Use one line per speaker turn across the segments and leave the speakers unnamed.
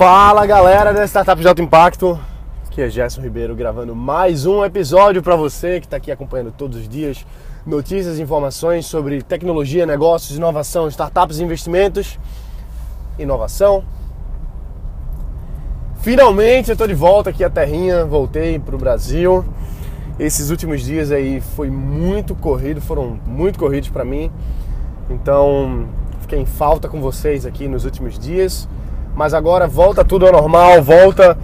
Fala galera da Startup de Alto Impacto, aqui é Gerson Ribeiro gravando mais um episódio para você que está aqui acompanhando todos os dias notícias e informações sobre tecnologia, negócios, inovação, startups e investimentos. Inovação. Finalmente eu estou de volta aqui à Terrinha, voltei para o Brasil. Esses últimos dias aí foi muito corrido, foram muito corridos para mim. Então fiquei em falta com vocês aqui nos últimos dias mas agora volta tudo ao normal, volta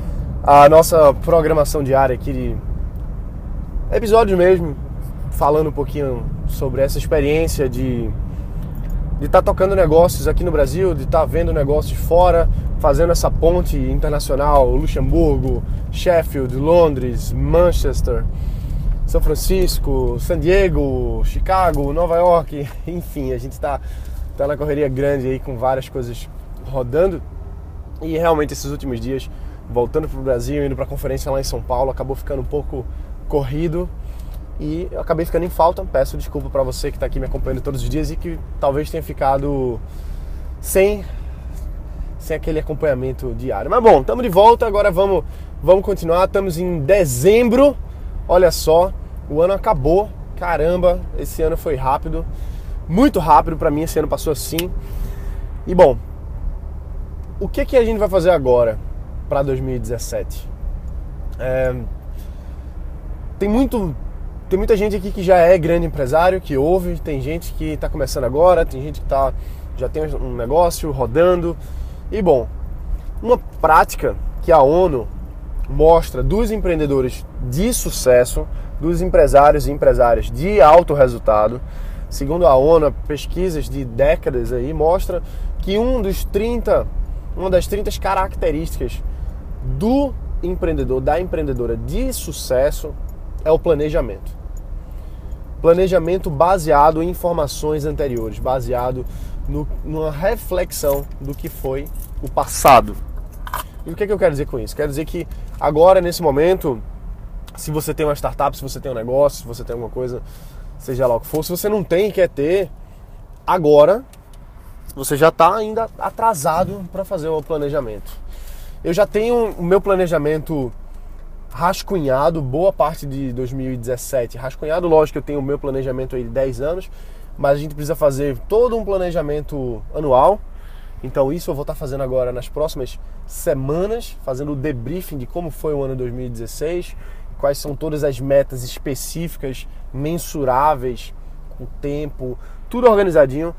a nossa programação diária aqui de episódios mesmo, falando um pouquinho sobre essa experiência de de estar tá tocando negócios aqui no Brasil, de estar tá vendo negócios fora, fazendo essa ponte internacional, Luxemburgo, Sheffield, Londres, Manchester, São Francisco, San Diego, Chicago, Nova York, enfim, a gente está tá na correria grande aí com várias coisas rodando. E realmente esses últimos dias, voltando para o Brasil, indo para a conferência lá em São Paulo, acabou ficando um pouco corrido e eu acabei ficando em falta. Peço desculpa para você que está aqui me acompanhando todos os dias e que talvez tenha ficado sem sem aquele acompanhamento diário. Mas bom, estamos de volta, agora vamos vamos continuar. Estamos em dezembro. Olha só, o ano acabou. Caramba, esse ano foi rápido. Muito rápido para mim, esse ano passou assim. E bom, o que, que a gente vai fazer agora para 2017? É, tem muito tem muita gente aqui que já é grande empresário, que ouve, tem gente que está começando agora, tem gente que tá, já tem um negócio rodando. E bom, uma prática que a ONU mostra dos empreendedores de sucesso, dos empresários e empresárias de alto resultado, segundo a ONU, pesquisas de décadas aí mostra que um dos 30 uma das 30 características do empreendedor, da empreendedora de sucesso é o planejamento. Planejamento baseado em informações anteriores, baseado no, numa reflexão do que foi o passado. E o que, é que eu quero dizer com isso? Quero dizer que agora, nesse momento, se você tem uma startup, se você tem um negócio, se você tem alguma coisa, seja lá o que for, se você não tem e quer ter, agora você já está ainda atrasado para fazer o planejamento. Eu já tenho o meu planejamento rascunhado, boa parte de 2017 rascunhado. Lógico que eu tenho o meu planejamento aí de 10 anos, mas a gente precisa fazer todo um planejamento anual. Então isso eu vou estar tá fazendo agora nas próximas semanas, fazendo o debriefing de como foi o ano 2016, quais são todas as metas específicas, mensuráveis, o tempo, tudo organizadinho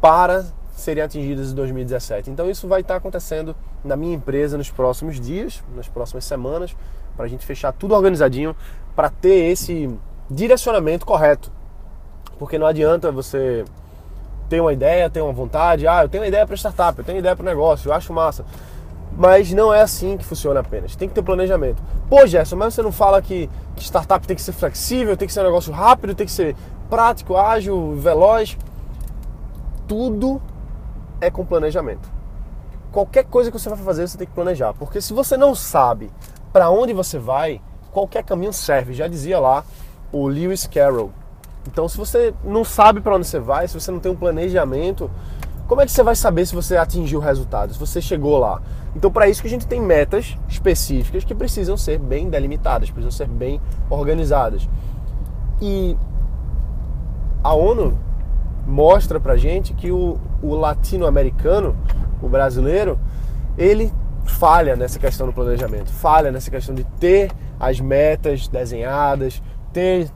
para seriam atingidas em 2017. Então isso vai estar acontecendo na minha empresa nos próximos dias, nas próximas semanas, para a gente fechar tudo organizadinho, para ter esse direcionamento correto. Porque não adianta você ter uma ideia, ter uma vontade, ah, eu tenho uma ideia para startup, eu tenho ideia para negócio, eu acho massa. Mas não é assim que funciona apenas. Tem que ter planejamento. Pô, Gerson, mas você não fala que startup tem que ser flexível, tem que ser um negócio rápido, tem que ser prático, ágil, veloz. Tudo é com planejamento. Qualquer coisa que você vai fazer, você tem que planejar, porque se você não sabe para onde você vai, qualquer caminho serve. Já dizia lá o Lewis Carroll. Então, se você não sabe para onde você vai, se você não tem um planejamento, como é que você vai saber se você atingiu o resultado, se você chegou lá? Então, para isso que a gente tem metas específicas que precisam ser bem delimitadas, precisam ser bem organizadas. E a ONU mostra pra gente que o, o latino-americano, o brasileiro, ele falha nessa questão do planejamento, falha nessa questão de ter as metas desenhadas, ter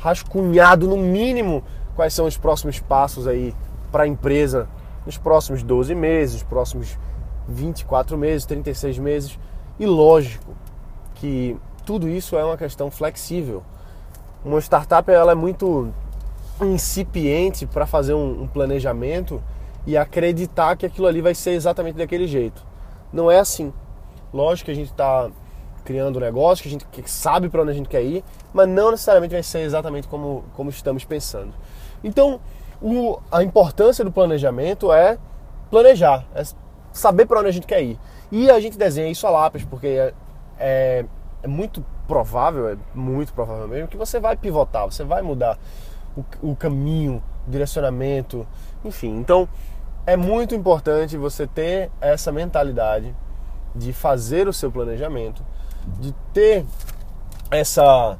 rascunhado no mínimo quais são os próximos passos aí para a empresa nos próximos 12 meses, nos próximos 24 meses, 36 meses. E lógico que tudo isso é uma questão flexível. Uma startup ela é muito incipiente para fazer um, um planejamento e acreditar que aquilo ali vai ser exatamente daquele jeito. Não é assim. Lógico que a gente está criando um negócio, que a gente sabe para onde a gente quer ir, mas não necessariamente vai ser exatamente como, como estamos pensando. Então, o, a importância do planejamento é planejar, é saber para onde a gente quer ir. E a gente desenha isso a lápis, porque é, é, é muito provável, é muito provável mesmo, que você vai pivotar, você vai mudar o, o caminho, o direcionamento, enfim. Então é muito importante você ter essa mentalidade de fazer o seu planejamento, de ter essa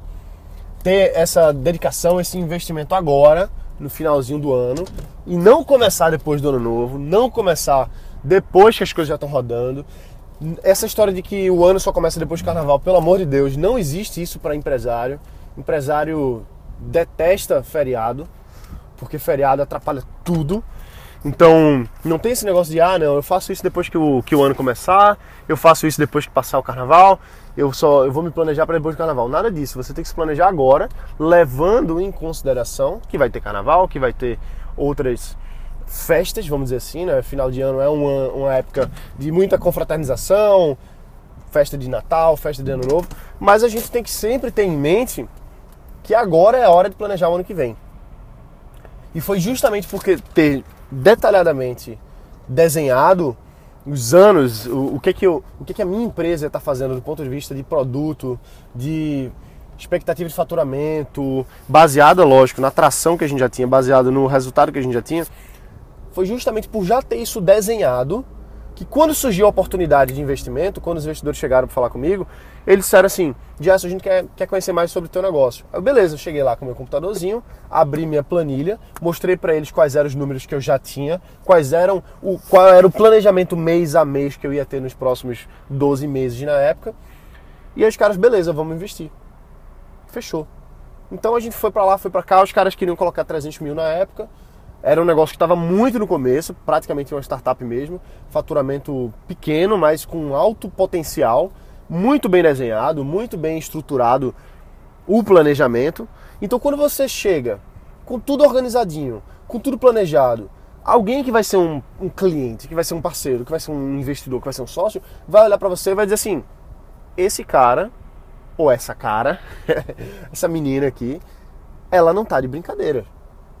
ter essa dedicação, esse investimento agora, no finalzinho do ano, e não começar depois do ano novo, não começar depois que as coisas já estão rodando. Essa história de que o ano só começa depois do carnaval, pelo amor de Deus, não existe isso para empresário. Empresário detesta feriado, porque feriado atrapalha tudo. Então, não tem esse negócio de, ah, não, eu faço isso depois que o, que o ano começar, eu faço isso depois que passar o carnaval, eu só eu vou me planejar para depois do carnaval. Nada disso. Você tem que se planejar agora, levando em consideração que vai ter carnaval, que vai ter outras festas, vamos dizer assim, né? Final de ano é uma, uma época de muita confraternização, festa de Natal, festa de Ano Novo, mas a gente tem que sempre ter em mente que agora é a hora de planejar o ano que vem. E foi justamente porque ter detalhadamente desenhado os anos, o, o, que, que, eu, o que, que a minha empresa está fazendo do ponto de vista de produto, de expectativa de faturamento, baseada, lógico, na atração que a gente já tinha, baseado no resultado que a gente já tinha, foi justamente por já ter isso desenhado que quando surgiu a oportunidade de investimento, quando os investidores chegaram para falar comigo, eles disseram assim, Jess, a gente quer, quer conhecer mais sobre o teu negócio. Eu, beleza, eu cheguei lá com meu computadorzinho, abri minha planilha, mostrei para eles quais eram os números que eu já tinha, quais eram o, qual era o planejamento mês a mês que eu ia ter nos próximos 12 meses na época. E aí os caras, beleza, vamos investir. Fechou. Então a gente foi para lá, foi para cá, os caras queriam colocar 300 mil na época, era um negócio que estava muito no começo, praticamente uma startup mesmo, faturamento pequeno, mas com alto potencial, muito bem desenhado, muito bem estruturado o planejamento. Então quando você chega com tudo organizadinho, com tudo planejado, alguém que vai ser um, um cliente, que vai ser um parceiro, que vai ser um investidor, que vai ser um sócio, vai olhar para você e vai dizer assim: esse cara ou essa cara, essa menina aqui, ela não tá de brincadeira.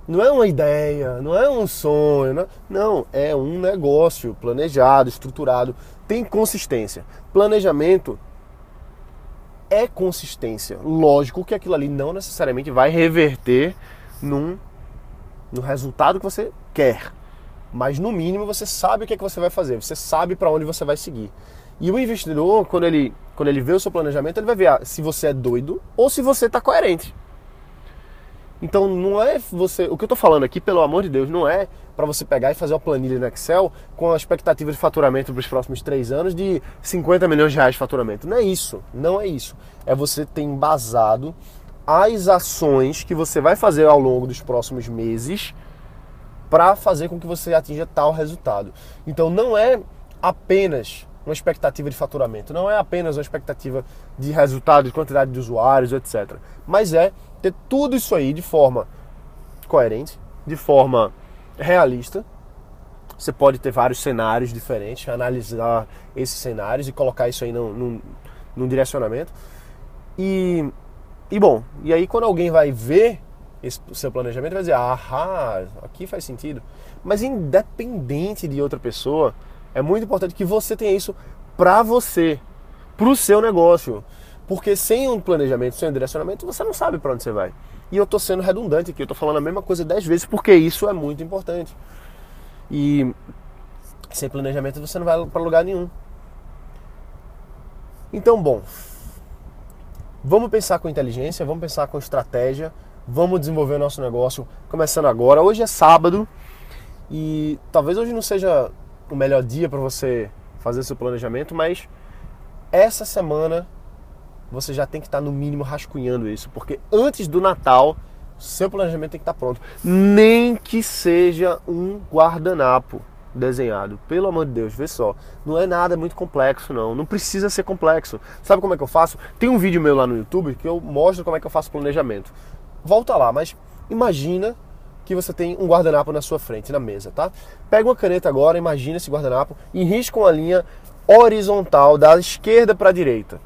Não é uma ideia, não é um sonho, não, não, é um negócio planejado, estruturado, tem consistência. Planejamento é consistência. Lógico que aquilo ali não necessariamente vai reverter num, no resultado que você quer. Mas no mínimo você sabe o que, é que você vai fazer, você sabe para onde você vai seguir. E o investidor, quando ele, quando ele vê o seu planejamento, ele vai ver ah, se você é doido ou se você está coerente. Então não é você. O que eu estou falando aqui, pelo amor de Deus, não é para você pegar e fazer uma planilha no Excel com a expectativa de faturamento para os próximos três anos de 50 milhões de reais de faturamento. Não é isso. Não é isso. É você ter embasado as ações que você vai fazer ao longo dos próximos meses para fazer com que você atinja tal resultado. Então não é apenas uma expectativa de faturamento, não é apenas uma expectativa de resultado, de quantidade de usuários, etc. Mas é ter tudo isso aí de forma coerente, de forma realista. Você pode ter vários cenários diferentes, analisar esses cenários e colocar isso aí num, num, num direcionamento. E, e bom, e aí quando alguém vai ver esse seu planejamento, vai dizer, ah, aqui faz sentido. Mas independente de outra pessoa, é muito importante que você tenha isso para você, para o seu negócio. Porque sem um planejamento, sem um direcionamento, você não sabe para onde você vai. E eu estou sendo redundante aqui, eu estou falando a mesma coisa dez vezes porque isso é muito importante. E sem planejamento você não vai para lugar nenhum. Então, bom, vamos pensar com inteligência, vamos pensar com estratégia, vamos desenvolver o nosso negócio começando agora. Hoje é sábado e talvez hoje não seja o melhor dia para você fazer seu planejamento, mas essa semana você já tem que estar no mínimo rascunhando isso, porque antes do Natal, seu planejamento tem que estar pronto. Nem que seja um guardanapo desenhado. Pelo amor de Deus, vê só. Não é nada muito complexo, não. Não precisa ser complexo. Sabe como é que eu faço? Tem um vídeo meu lá no YouTube que eu mostro como é que eu faço planejamento. Volta lá, mas imagina que você tem um guardanapo na sua frente, na mesa, tá? Pega uma caneta agora, imagina esse guardanapo e risca uma linha horizontal da esquerda para a direita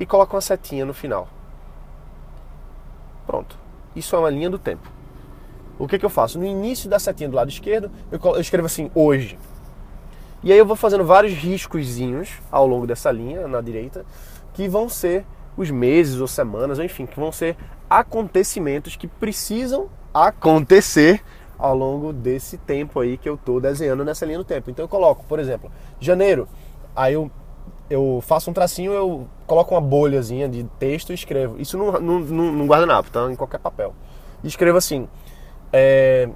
e coloco uma setinha no final. Pronto. Isso é uma linha do tempo. O que, que eu faço? No início da setinha do lado esquerdo, eu escrevo assim, hoje. E aí eu vou fazendo vários riscozinhos ao longo dessa linha, na direita, que vão ser os meses ou semanas, ou enfim, que vão ser acontecimentos que precisam acontecer ao longo desse tempo aí que eu estou desenhando nessa linha do tempo. Então eu coloco, por exemplo, janeiro, aí eu eu faço um tracinho, eu coloco uma bolhazinha de texto e escrevo. Isso no, no, no guardanapo, tá? Em qualquer papel. E escrevo assim: é,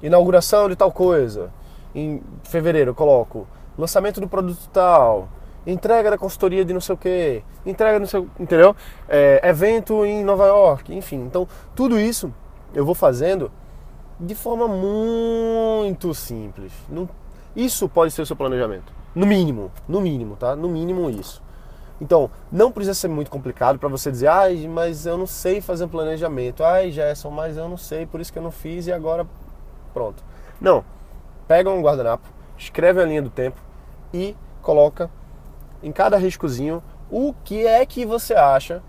inauguração de tal coisa. Em fevereiro eu coloco lançamento do produto tal, entrega da consultoria de não sei o que, entrega no seu. Entendeu? É, evento em Nova York, enfim. Então, tudo isso eu vou fazendo de forma muito simples. Isso pode ser o seu planejamento. No mínimo, no mínimo, tá? No mínimo isso. Então, não precisa ser muito complicado para você dizer, ai, mas eu não sei fazer um planejamento. Ai, Gerson, mas eu não sei, por isso que eu não fiz e agora pronto. Não. Pega um guardanapo, escreve a linha do tempo e coloca em cada riscozinho o que é que você acha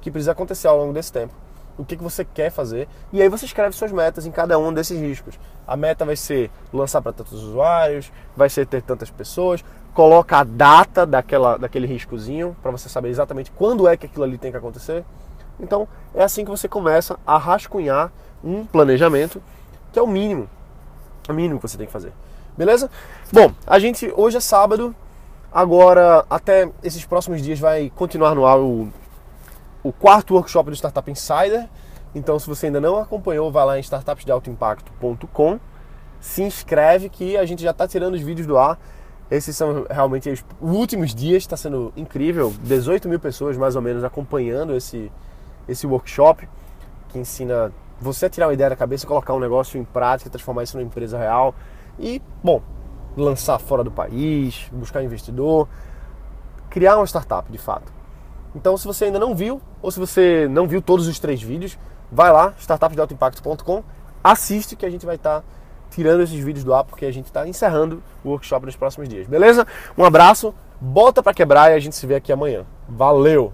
que precisa acontecer ao longo desse tempo o que, que você quer fazer, e aí você escreve suas metas em cada um desses riscos. A meta vai ser lançar para tantos usuários, vai ser ter tantas pessoas, coloca a data daquela, daquele riscozinho para você saber exatamente quando é que aquilo ali tem que acontecer. Então é assim que você começa a rascunhar um planejamento que é o mínimo, o mínimo que você tem que fazer. Beleza? Bom, a gente hoje é sábado, agora até esses próximos dias vai continuar no ar o o quarto workshop do Startup Insider. Então, se você ainda não acompanhou, vai lá em startupsdealtoimpacto.com, se inscreve que a gente já está tirando os vídeos do ar. Esses são realmente os últimos dias, está sendo incrível. 18 mil pessoas mais ou menos acompanhando esse, esse workshop que ensina você a tirar uma ideia da cabeça, colocar um negócio em prática, transformar isso numa empresa real e, bom, lançar fora do país, buscar investidor, criar uma startup de fato. Então, se você ainda não viu, ou se você não viu todos os três vídeos, vai lá, startupsdealtoimpacto.com, assiste que a gente vai estar tá tirando esses vídeos do ar, porque a gente está encerrando o workshop nos próximos dias, beleza? Um abraço, bota para quebrar e a gente se vê aqui amanhã. Valeu!